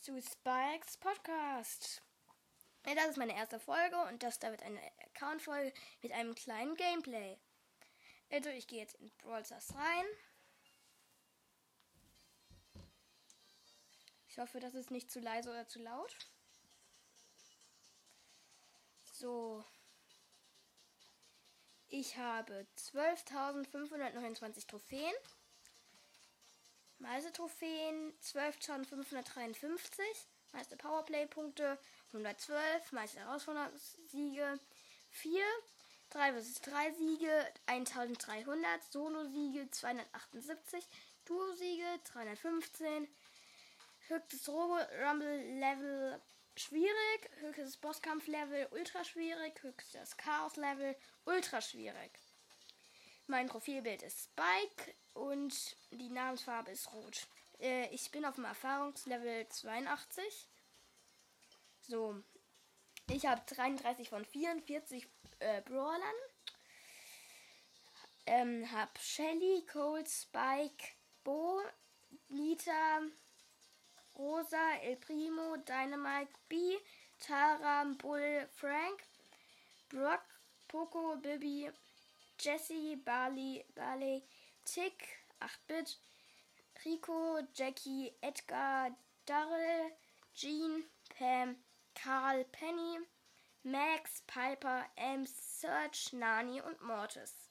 zu Spikes Podcast. Das ist meine erste Folge und das da wird eine Account-Folge mit einem kleinen Gameplay. Also ich gehe jetzt in Brawl Stars rein. Ich hoffe, das ist nicht zu leise oder zu laut. So. Ich habe 12.529 Trophäen. Meiste Trophäen 12.553. Meiste Powerplay-Punkte 112. Meiste Herausforderungssiege 4. 3 vs 3 Siege 1300. Solo-Siege 278. Duo-Siege 315. Höchstes Rumble-Level schwierig. Höchstes Bosskampf-Level ultra schwierig. Höchstes Chaos-Level ultra schwierig. Mein Profilbild ist Spike und die Namensfarbe ist rot. Äh, ich bin auf dem Erfahrungslevel 82. So. Ich habe 33 von 44 äh, Brawlern. Ähm, hab Shelly, Cold, Spike, Bo, Nita, Rosa, El Primo, Dynamite, B, Tara, Bull, Frank, Brock, Poco, Bibi, Jesse, Barley, Barley, Tick, 8-Bit, Rico, Jackie, Edgar, Darrell, Jean, Pam, Carl, Penny, Max, Piper, Ems, Serge, Nani und Mortis.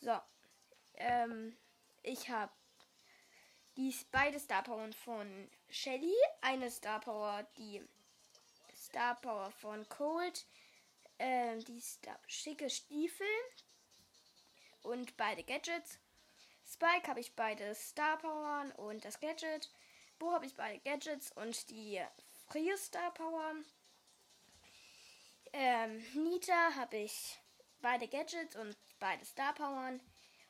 So, ähm, ich habe die beide Star Power von Shelly, eine Star Power, die Star Power von Cold, äh, die schicke Stiefel und beide Gadgets. Spike habe ich beide Star Power und das Gadget. Bo habe ich beide Gadgets und die Frie Star Power. Ähm, Nita habe ich beide Gadgets und beide Star Powern.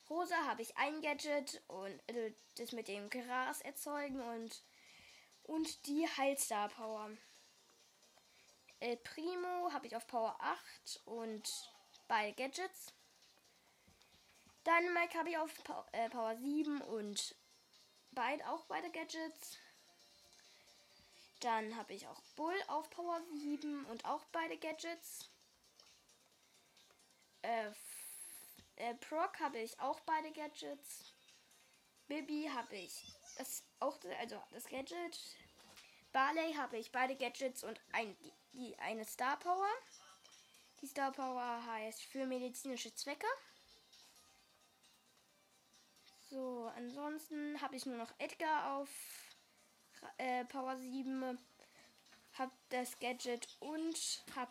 Rosa habe ich ein Gadget und also das mit dem Gras erzeugen und, und die Heilstar Power. El Primo habe ich auf Power 8 und beide Gadgets. Dynamite habe ich auf äh, Power 7 und beide auch beide Gadgets. Dann habe ich auch Bull auf Power 7 und auch beide Gadgets. Äh, äh, Proc habe ich auch beide Gadgets. Bibi habe ich das auch also das Gadget. Barley habe ich beide Gadgets und ein, die, eine Star Power. Die Star Power heißt für medizinische Zwecke. So, ansonsten habe ich nur noch Edgar auf äh, Power 7. Hab das Gadget und hab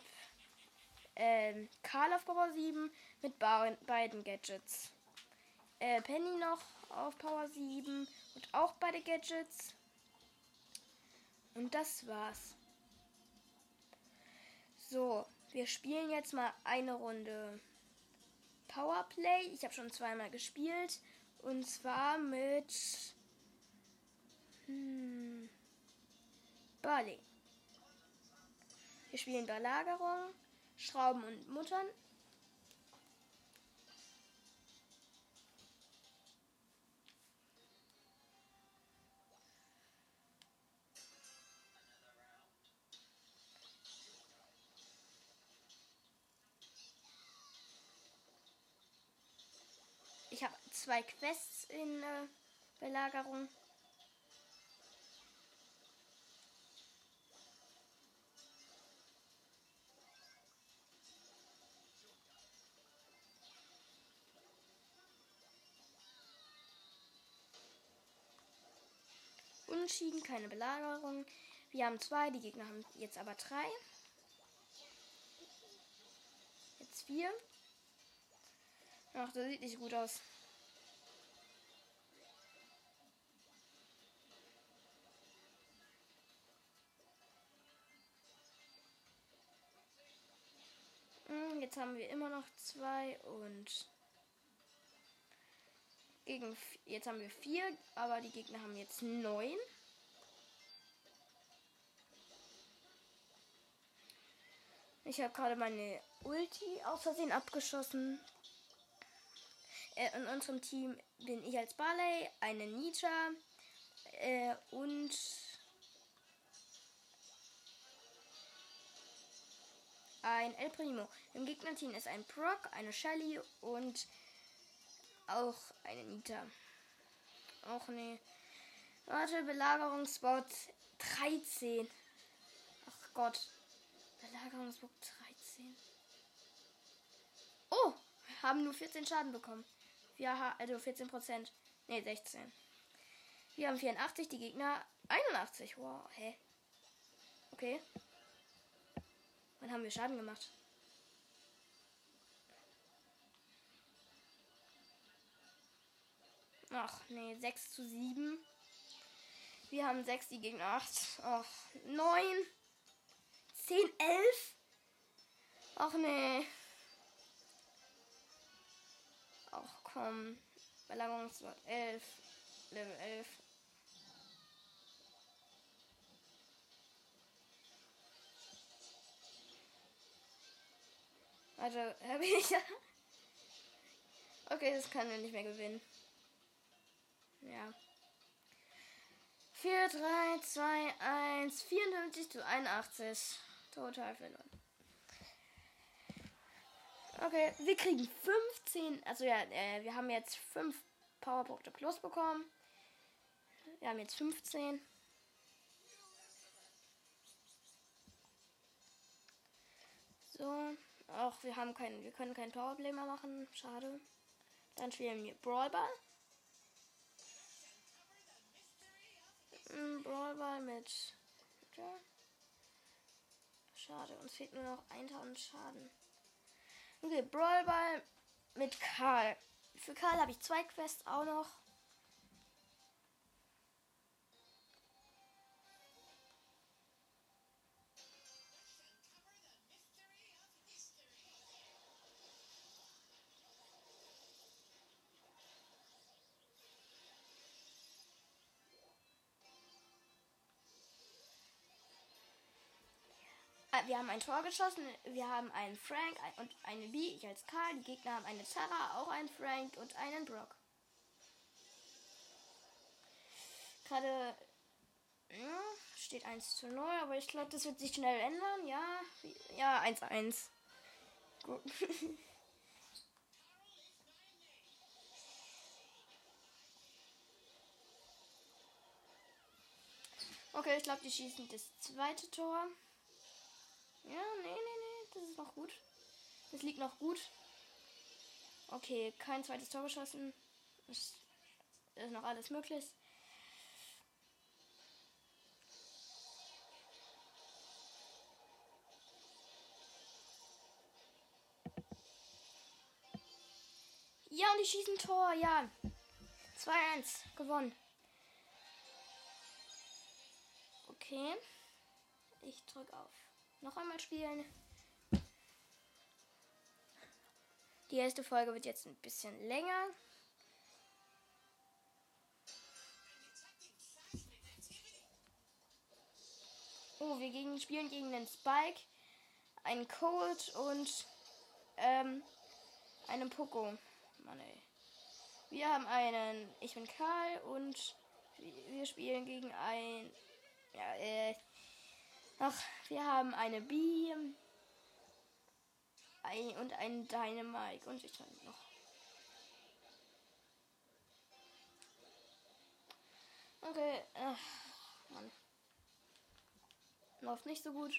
äh, Karl auf Power 7 mit beiden Gadgets. Äh, Penny noch auf Power 7 und auch beide Gadgets. Und das war's. So, wir spielen jetzt mal eine Runde Powerplay. Ich habe schon zweimal gespielt. Und zwar mit hm, Barley. Wir spielen Belagerung, Schrauben und Muttern. Zwei Quests in äh, Belagerung. Unentschieden, keine Belagerung. Wir haben zwei, die Gegner haben jetzt aber drei. Jetzt vier. Ach, das sieht nicht gut aus. Jetzt haben wir immer noch zwei und gegen jetzt haben wir vier, aber die Gegner haben jetzt neun. Ich habe gerade meine Ulti aus Versehen abgeschossen. Äh, in unserem Team bin ich als Barley, eine Nita, Äh, und ein El Primo. Im Gegnerteam ist ein Brock, eine Shelly und auch eine Nita. Auch ne. Warte, Belagerungsbot 13. Ach Gott. Belagerungsbot 13. Oh, haben nur 14 Schaden bekommen. Haben also 14 Prozent. Ne, 16. Wir haben 84, die Gegner 81. Wow, hä? Okay. Wann haben wir Schaden gemacht? Ach, nee, 6 zu 7. Wir haben 6, die Gegner 8. Ach, 9. 10, 11. Ach, nee. Ach, komm. Belagerungswort 11. Level 11. Also, habe ich ja. Okay, das kann wir nicht mehr gewinnen. Ja. 4, 3, 2, 1, 54 zu 81. Total verloren. Okay, wir kriegen 15. Also ja, äh, wir haben jetzt 5 Powerpunkte plus bekommen. Wir haben jetzt 15. So. Auch wir haben keinen, wir können kein Powerplay machen. Schade. Dann spielen wir Brawlball. Brawlball mit. Ja. Schade, uns fehlt nur noch 1000 Schaden. Okay, Brawlball mit Karl. Für Karl habe ich zwei Quests auch noch. Wir haben ein Tor geschossen. Wir haben einen Frank und eine B. Ich als Karl. Die Gegner haben eine Tara, auch einen Frank und einen Brock. Gerade ja, steht 1 zu 0, aber ich glaube, das wird sich schnell ändern. Ja, ja, 1 1. Gut. okay, ich glaube, die schießen das zweite Tor. Ja, nee, nee, nee. Das ist noch gut. Das liegt noch gut. Okay, kein zweites Tor geschossen. Ist, ist noch alles möglich. Ja, und die schießen Tor, ja. 2-1, gewonnen. Okay. Ich drück auf noch einmal spielen. Die erste Folge wird jetzt ein bisschen länger. Oh, wir gegen, spielen gegen den Spike, einen Cold und ähm, einen Poco. Mann, ey. Wir haben einen, ich bin Karl und wir spielen gegen ein, ja, äh, Ach, wir haben eine B ein, und einen Dynamite und ich noch. Okay, ach, Mann. Läuft nicht so gut.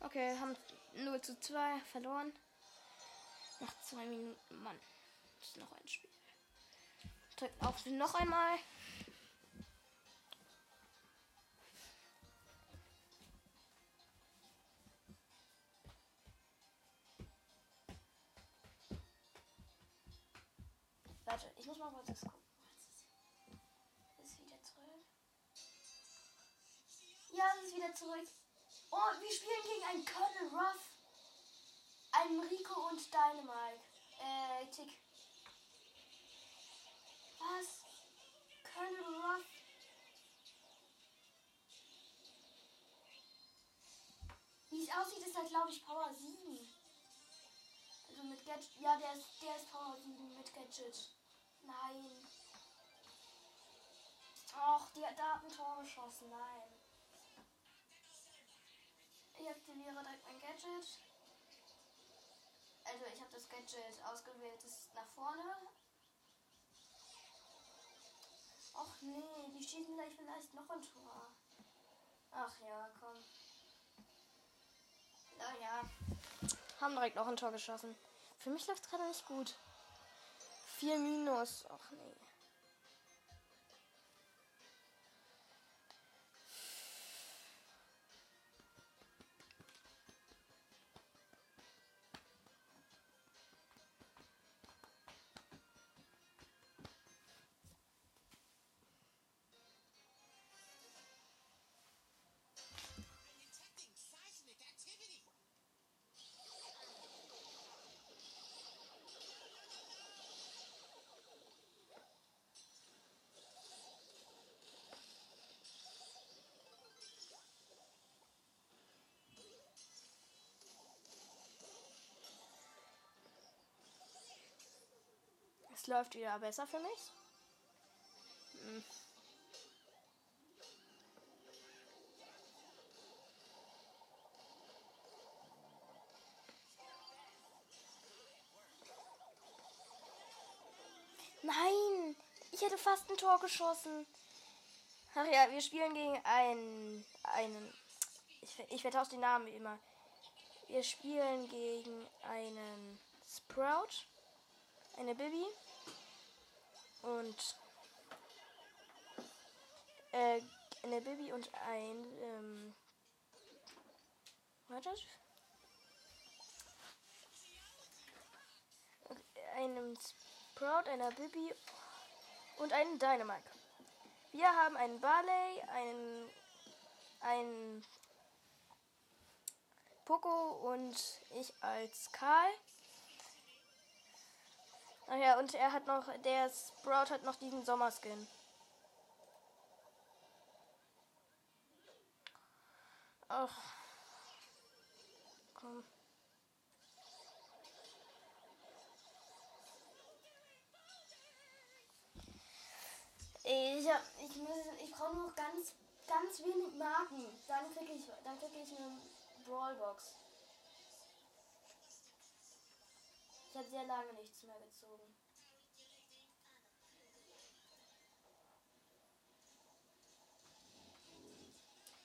Okay, haben 0 zu 2 verloren. Nach zwei Minuten. Mann. Ist noch ein Spiel. Drückt auf noch einmal. Warte, ich muss mal kurz das gucken. Ist wieder zurück. Ja, es ist wieder zurück. Oh, wir spielen gegen einen Colonel Ruff. Einen Rico und Dynamite. Äh, Tick. Was? Colonel Ruff? Wie es aussieht, ist halt, glaube ich, Power 7. Also mit Gadget. Ja, der ist, der ist Power 7 mit Gadget. Nein. Och, die hat da ein Tor geschossen. Nein. Ich aktiviere direkt mein Gadget. Also ich habe das Gadget ausgewählt, das ist nach vorne. Och nee, die schießen gleich vielleicht noch ein Tor. Ach ja, komm. Naja. Haben direkt noch ein Tor geschossen. Für mich läuft es gerade nicht gut. 4 Minus. Ach nee. Läuft wieder besser für mich. Hm. Nein, ich hätte fast ein Tor geschossen. Ach ja, wir spielen gegen einen, einen, ich, ich vertausche den Namen wie immer. Wir spielen gegen einen Sprout, eine Bibi und äh, eine Bibi und ein ähm, warte einem Sprout, einer Bibi und einen Dynamite. Wir haben einen Barley, einen ein Poco und ich als Karl. Ach ja, und er hat noch, der Sprout hat noch diesen Sommerskin. Ach. Komm. Ich, hab, ich, muss, ich brauche noch ganz, ganz wenig Marken. Dann kriege ich, dann krieg ich eine Brawlbox. Ich habe sehr lange nichts mehr gezogen.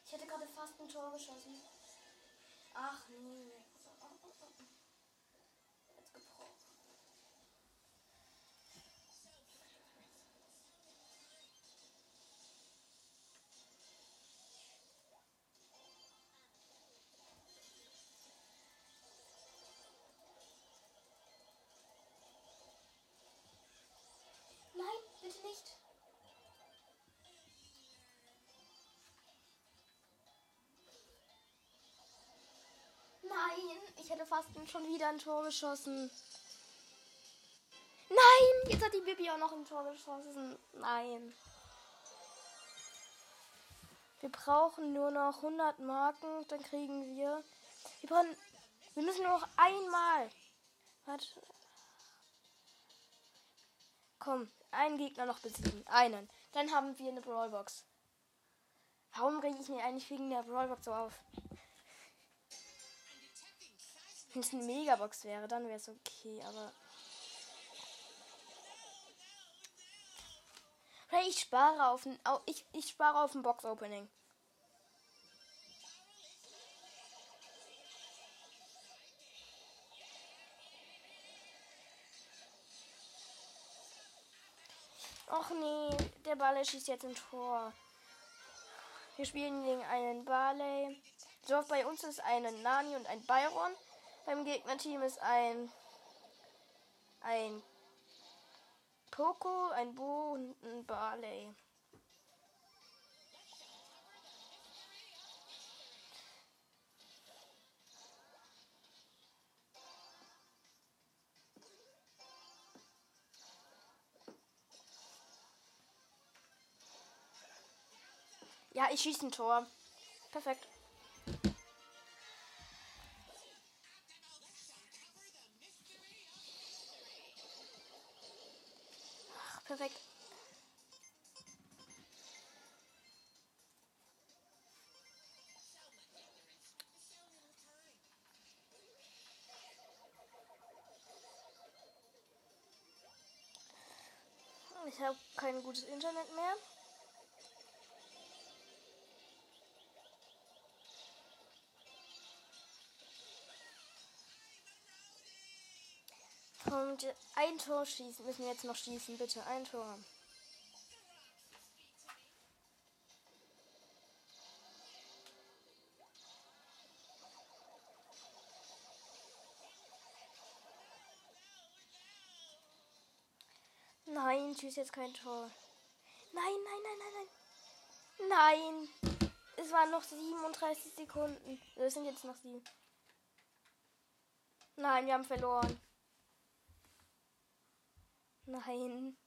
Ich hätte gerade fast ein Tor geschossen. Ach nee. Fast schon wieder ein Tor geschossen. Nein, jetzt hat die Bibi auch noch ein Tor geschossen. Nein. Wir brauchen nur noch 100 Marken, dann kriegen wir. Wir brauchen. Wir müssen nur noch einmal. Warte. Komm, einen Gegner noch besiegen. Einen. Dann haben wir eine Brawlbox. Warum rege ich mich eigentlich wegen der Brawlbox so auf? Wenn es eine Megabox wäre, dann wäre es okay, aber. Ich spare auf ein. Ich, ich spare auf ein Box-Opening. Och nee, der Barley schießt jetzt ein Tor. Wir spielen gegen einen Barley. So, bei uns ist ein Nani und ein Byron. Beim Gegnerteam ist ein ein Poco, ein Bo und ein Barley. Ja, ich schieße ein Tor. Perfekt. Ich habe kein gutes Internet mehr. Kommt ein Tor schießen. Müssen wir jetzt noch schießen, bitte. Ein Tor. Nein, tschüss, jetzt kein Tor. Nein, nein, nein, nein, nein. Nein. Es waren noch 37 Sekunden. Es sind jetzt noch sieben. Nein, wir haben verloren. Nein.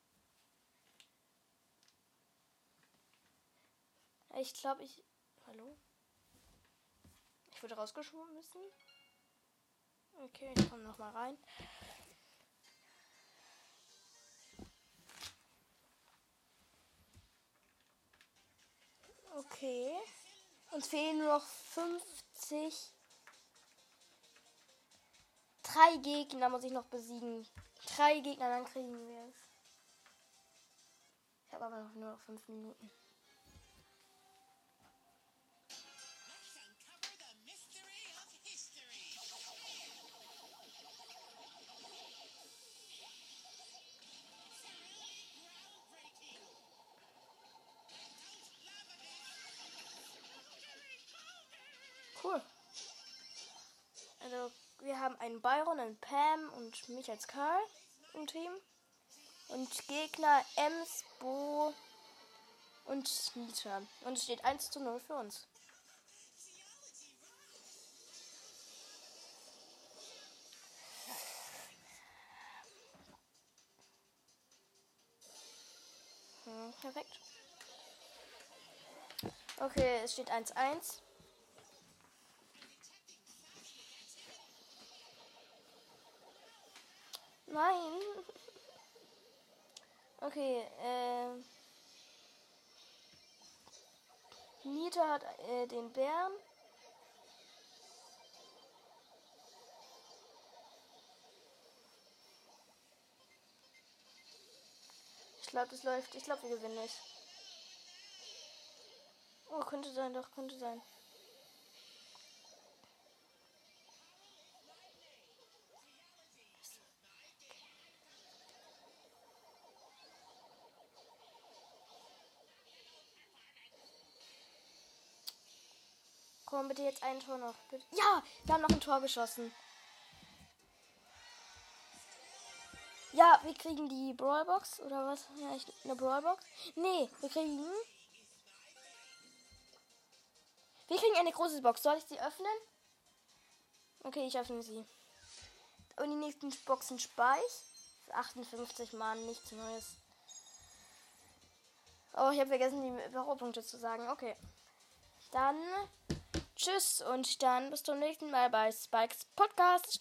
Ich glaube, ich. Hallo? Ich wurde rausgeschoben müssen. Okay, ich komme noch mal rein. Okay. Uns fehlen nur noch 50. Drei Gegner muss ich noch besiegen. Drei Gegner, dann kriegen wir es. Ich habe aber noch nur noch fünf Minuten. Einen Byron, einen Pam und mich als Karl im Team. Und Gegner Ems, Bo und Nita. Und es steht 1 zu 0 für uns. Hm, perfekt. Okay, es steht 1-1. Nein. Okay, äh. Nita hat äh, den Bären. Ich glaube, das läuft. Ich glaube, wir gewinnen nicht. Oh, könnte sein, doch, könnte sein. Komm, bitte jetzt ein Tor noch. Bitte. Ja, wir haben noch ein Tor geschossen. Ja, wir kriegen die Brawlbox oder was? Ja, ich, eine Brawlbox. Nee, wir kriegen. Wir kriegen eine große Box. Soll ich sie öffnen? Okay, ich öffne sie. Und die nächsten Boxen spare ich. 58 Mann, nichts Neues. Oh, ich habe vergessen, die Büropunkte zu sagen. Okay. Dann Tschüss und dann bis zum nächsten Mal bei Spikes Podcast.